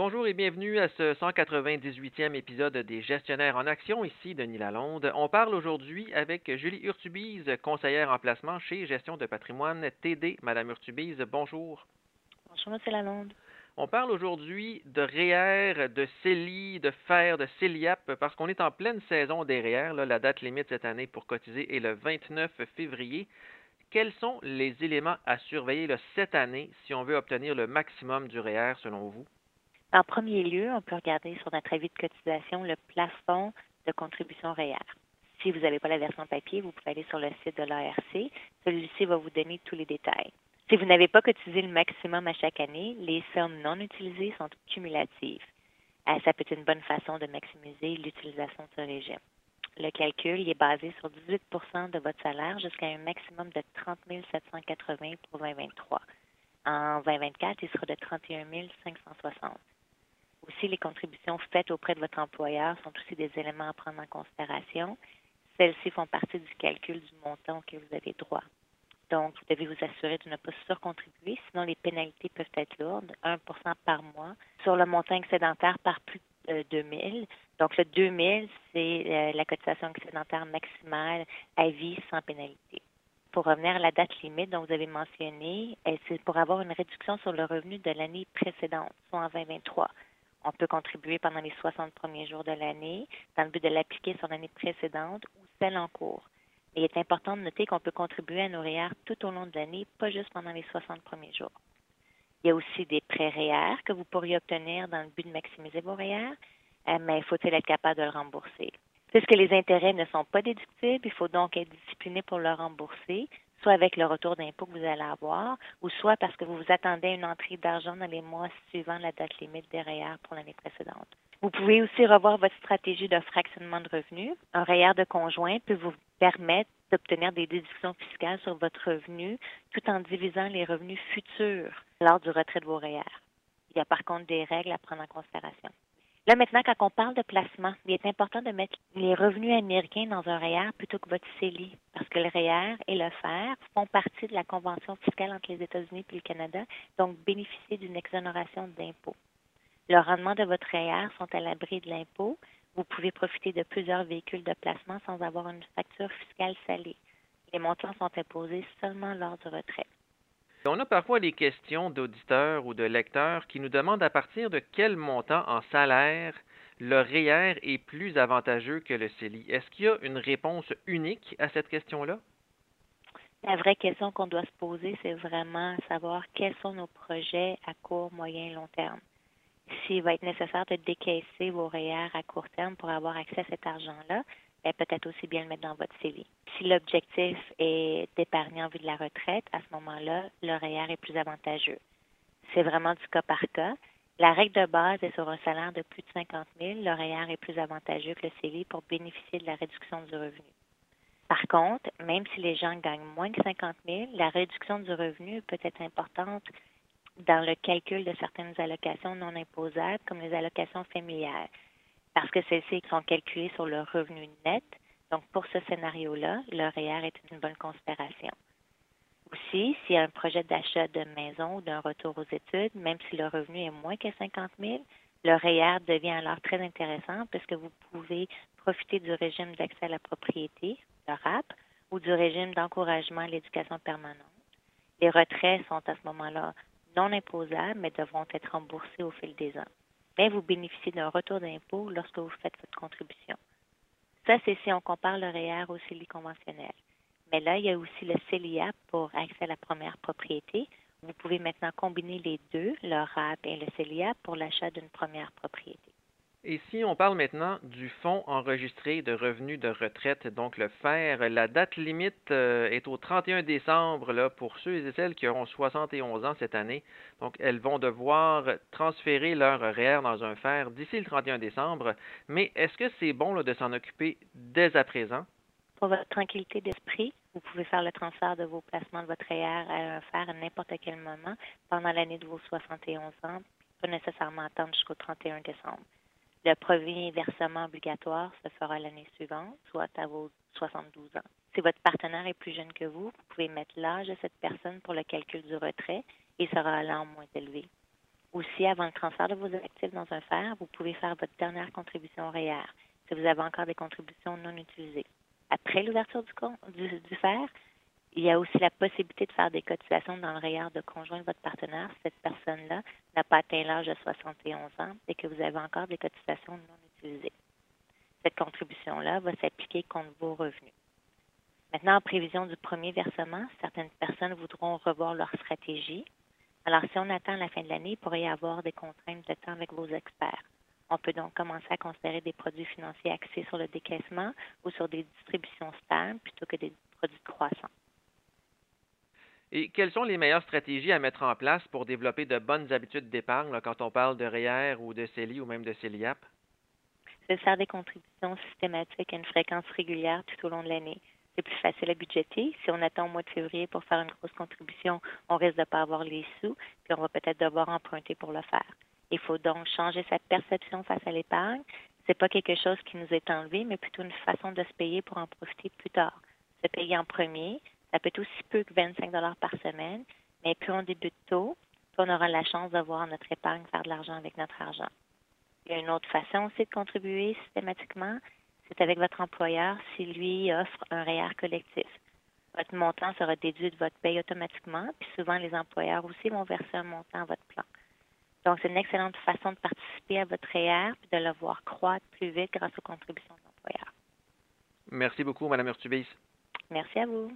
Bonjour et bienvenue à ce 198e épisode des Gestionnaires en action. Ici Denis Lalonde. On parle aujourd'hui avec Julie Urtubise, conseillère en placement chez Gestion de patrimoine TD. Madame Urtubise, bonjour. Bonjour, M. Lalonde. On parle aujourd'hui de REER, de CELI, de FER, de CELIAP, parce qu'on est en pleine saison des REER. la date limite cette année pour cotiser est le 29 février. Quels sont les éléments à surveiller cette année si on veut obtenir le maximum du REER selon vous? En premier lieu, on peut regarder sur notre avis de cotisation le plafond de contribution REER. Si vous n'avez pas la version papier, vous pouvez aller sur le site de l'ARC. Celui-ci va vous donner tous les détails. Si vous n'avez pas cotisé le maximum à chaque année, les sommes non utilisées sont cumulatives. Euh, ça peut être une bonne façon de maximiser l'utilisation de ce régime. Le calcul est basé sur 18% de votre salaire jusqu'à un maximum de 30 780 pour 2023. En 2024, il sera de 31 560. Aussi, les contributions faites auprès de votre employeur sont aussi des éléments à prendre en considération. Celles-ci font partie du calcul du montant auquel vous avez droit. Donc, vous devez vous assurer de ne pas surcontribuer, sinon les pénalités peuvent être lourdes, 1% par mois, sur le montant excédentaire par plus de 2 000. Donc, le 2 000, c'est euh, la cotisation excédentaire maximale à vie sans pénalité. Pour revenir à la date limite dont vous avez mentionné, c'est pour avoir une réduction sur le revenu de l'année précédente, soit en 2023. On peut contribuer pendant les 60 premiers jours de l'année dans le but de l'appliquer sur l'année précédente ou celle en cours. il est important de noter qu'on peut contribuer à nos REER tout au long de l'année, pas juste pendant les 60 premiers jours. Il y a aussi des prêts REER que vous pourriez obtenir dans le but de maximiser vos REER, euh, mais faut-il être capable de le rembourser? Puisque les intérêts ne sont pas déductibles, il faut donc être discipliné pour le rembourser soit avec le retour d'impôt que vous allez avoir, ou soit parce que vous vous attendez à une entrée d'argent dans les mois suivant la date limite des REER pour l'année précédente. Vous pouvez aussi revoir votre stratégie de fractionnement de revenus. Un REER de conjoint peut vous permettre d'obtenir des déductions fiscales sur votre revenu tout en divisant les revenus futurs lors du retrait de vos REER. Il y a par contre des règles à prendre en considération. Là, maintenant, quand on parle de placement, il est important de mettre les revenus américains dans un REER plutôt que votre CELI, parce que le REER et le FER font partie de la convention fiscale entre les États-Unis et le Canada, donc bénéficient d'une exonération d'impôt. Le rendement de votre REER sont à l'abri de l'impôt. Vous pouvez profiter de plusieurs véhicules de placement sans avoir une facture fiscale salée. Les montants sont imposés seulement lors du retrait. On a parfois des questions d'auditeurs ou de lecteurs qui nous demandent à partir de quel montant en salaire le REER est plus avantageux que le CELI. Est-ce qu'il y a une réponse unique à cette question-là? La vraie question qu'on doit se poser, c'est vraiment savoir quels sont nos projets à court, moyen et long terme. S'il va être nécessaire de décaisser vos REER à court terme pour avoir accès à cet argent-là, ben, peut-être aussi bien le mettre dans votre CELI. Si l'objectif est d'épargner en vue de la retraite, à ce moment-là, REER est plus avantageux. C'est vraiment du cas par cas. La règle de base est sur un salaire de plus de 50 000, le REER est plus avantageux que le CELI pour bénéficier de la réduction du revenu. Par contre, même si les gens gagnent moins que 50 000, la réduction du revenu peut être importante dans le calcul de certaines allocations non imposables, comme les allocations familiales parce que celles-ci sont calculées sur le revenu net. Donc, pour ce scénario-là, le REER est une bonne considération. Aussi, s'il y a un projet d'achat de maison ou d'un retour aux études, même si le revenu est moins que 50 000, le REER devient alors très intéressant puisque vous pouvez profiter du régime d'accès à la propriété, le RAP, ou du régime d'encouragement à l'éducation permanente. Les retraits sont à ce moment-là non imposables, mais devront être remboursés au fil des ans mais vous bénéficiez d'un retour d'impôt lorsque vous faites votre contribution. Ça, c'est si on compare le REER au CELI conventionnel. Mais là, il y a aussi le CELIA pour accès à la première propriété. Vous pouvez maintenant combiner les deux, le RAP et le CELIA, pour l'achat d'une première propriété. Et si on parle maintenant du fonds enregistré de revenus de retraite, donc le FER, la date limite euh, est au 31 décembre pour ceux et celles qui auront 71 ans cette année. Donc, elles vont devoir transférer leur REER dans un FER d'ici le 31 décembre. Mais est-ce que c'est bon de s'en occuper dès à présent? Pour votre tranquillité d'esprit, vous pouvez faire le transfert de vos placements de votre REER à un FER à n'importe quel moment pendant l'année de vos 71 ans, pas nécessairement attendre jusqu'au 31 décembre. Le premier versement obligatoire se fera l'année suivante, soit à vos 72 ans. Si votre partenaire est plus jeune que vous, vous pouvez mettre l'âge de cette personne pour le calcul du retrait et sera alors moins élevé. Aussi, avant le transfert de vos actifs dans un FER, vous pouvez faire votre dernière contribution REER si vous avez encore des contributions non utilisées. Après l'ouverture du, du, du FER, il y a aussi la possibilité de faire des cotisations dans le REER de conjoint de votre partenaire si cette personne-là n'a pas atteint l'âge de 71 ans et que vous avez encore des cotisations non utilisées. Cette contribution-là va s'appliquer contre vos revenus. Maintenant, en prévision du premier versement, certaines personnes voudront revoir leur stratégie. Alors, si on attend la fin de l'année, il pourrait y avoir des contraintes de temps avec vos experts. On peut donc commencer à considérer des produits financiers axés sur le décaissement ou sur des distributions stables plutôt que des. Et quelles sont les meilleures stratégies à mettre en place pour développer de bonnes habitudes d'épargne quand on parle de REER ou de CELI ou même de CELIAP? C'est de faire des contributions systématiques à une fréquence régulière tout au long de l'année. C'est plus facile à budgéter. Si on attend au mois de février pour faire une grosse contribution, on risque de ne pas avoir les sous, puis on va peut-être devoir emprunter pour le faire. Il faut donc changer sa perception face à l'épargne. Ce n'est pas quelque chose qui nous est enlevé, mais plutôt une façon de se payer pour en profiter plus tard. Se payer en premier, ça peut être aussi peu que 25 par semaine, mais plus on débute tôt, plus on aura la chance de voir notre épargne faire de l'argent avec notre argent. Il y a une autre façon aussi de contribuer systématiquement, c'est avec votre employeur si lui offre un REER collectif. Votre montant sera déduit de votre paye automatiquement, puis souvent les employeurs aussi vont verser un montant à votre plan. Donc, c'est une excellente façon de participer à votre REER et de le voir croître plus vite grâce aux contributions de l'employeur. Merci beaucoup, Mme Urtubis. Merci à vous.